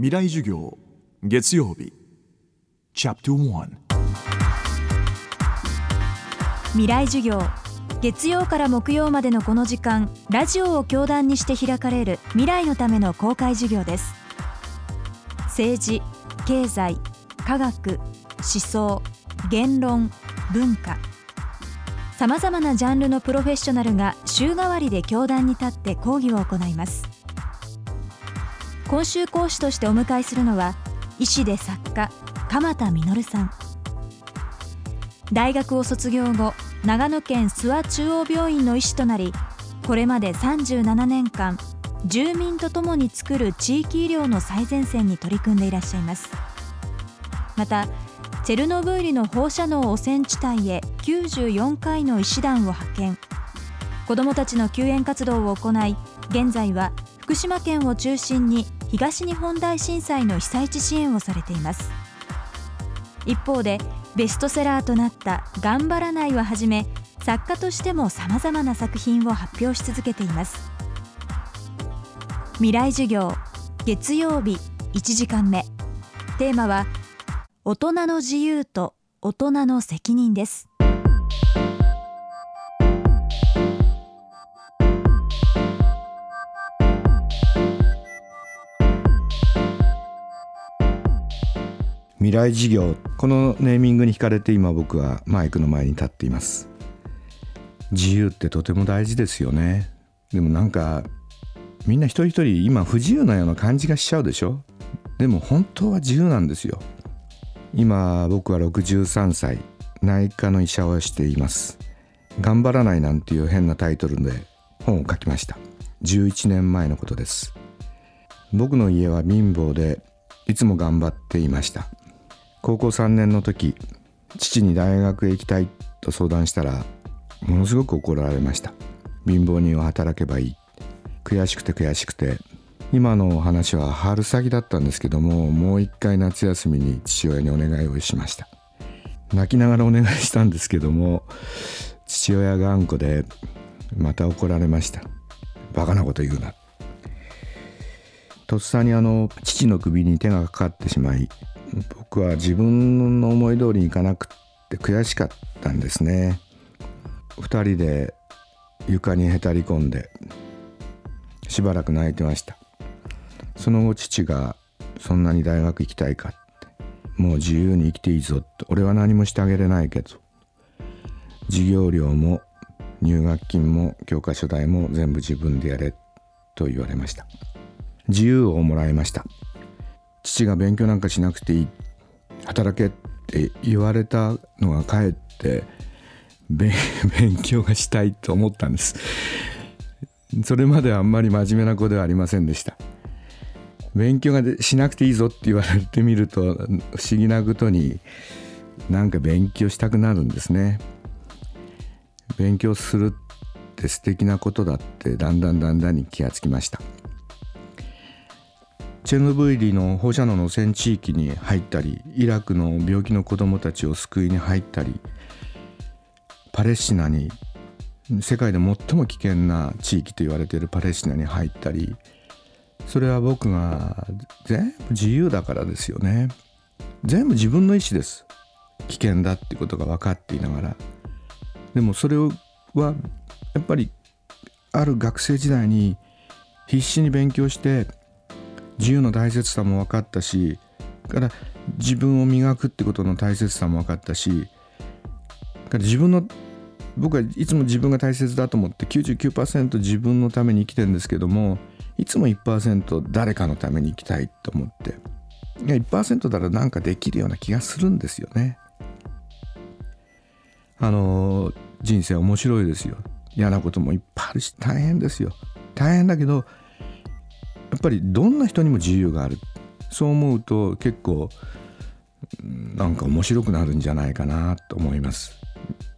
未来授業月曜日。チャプト1未来授業。月曜から木曜までのこの時間ラジオを教壇にして開かれる未来のための公開授業です。政治経済科学思想言論文化。さまざまなジャンルのプロフェッショナルが週替わりで教壇に立って講義を行います。今週講師としてお迎えするのは医師で作家鎌田実さん。大学を卒業後長野県諏訪中央病院の医師となりこれまで37年間住民とともに作る地域医療の最前線に取り組んでいらっしゃいます。またチェルノブイリの放射能汚染地帯へ94回の医師団を派遣。子どもたちの救援活動を行い現在は福島県を中心に東日本大震災の被災地支援をされています。一方でベストセラーとなった「頑張らない」をはじめ作家としてもさまざまな作品を発表し続けています。未来授業月曜日1時間目。テーマは大人の自由と大人の責任です。未来事業このネーミングに惹かれて今僕はマイクの前に立っています。自由ってとても大事ですよね。でもなんかみんな一人一人今不自由なような感じがしちゃうでしょ。でも本当は自由なんですよ。今僕は63歳。内科の医者をしています。頑張らないなんていう変なタイトルで本を書きました。11年前のことです。僕の家は貧乏でいつも頑張っていました。高校3年の時父に大学へ行きたいと相談したらものすごく怒られました。貧乏人は働けばいい。悔しくて悔しくて。今のお話は春先だったんですけどももう一回夏休みに父親にお願いをしました。泣きながらお願いしたんですけども父親が頑固でまた怒られました。バカなこと言うな。とっさにあの父の首に手がかかってしまい 僕は自分の思い通りにいかなくって悔しかったんですね。二人で床にへたり込んでしばらく泣いてました。その後父が「そんなに大学行きたいか?」って「もう自由に生きていいぞ」って「俺は何もしてあげれないけど授業料も入学金も教科書代も全部自分でやれ」と言われました。自由をもらいました。父が勉強なんかしなくていい働けって言われたのがかえって 勉強がしたいと思ったんです。それまではあんまり真面目な子ではありませんでした。勉強がしなくていいぞって言われてみると不思議なことになんか勉強したくなるんですね。勉強するって素敵なことだってだんだんだんだんに気がつきました。チェルノブイリの放射能の汚染地域に入ったりイラクの病気の子どもたちを救いに入ったりパレスチナに世界で最も危険な地域と言われているパレスチナに入ったりそれは僕が全部自由だからですよね。全部自分の意思です。危険だってことが分かっていながら。でもそれはやっぱりある学生時代に必死に勉強して自由の大切さも分かったしから自分を磨くってことの大切さも分かったしから自分の僕はいつも自分が大切だと思って99%自分のために生きてるんですけどもいつも1%誰かのために生きたいと思っていや1%ならなんかできるような気がするんですよね。あの人生面白いですよ嫌なこともいっぱいあるし大変ですよ大変だけどやっぱりどんな人にも自由がある。そう思うと結構なんか面白くなるんじゃないかなと思います。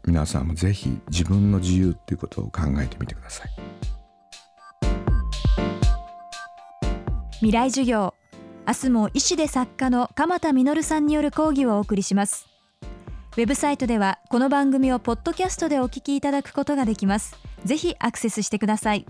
皆さんもぜひ自分の自由っていうことを考えてみてください。未来授業明日も医師で作家の鎌田実さんによる講義をお送りします。ウェブサイトではこの番組をポッドキャストでお聞きいただくことができます。ぜひアクセスしてください。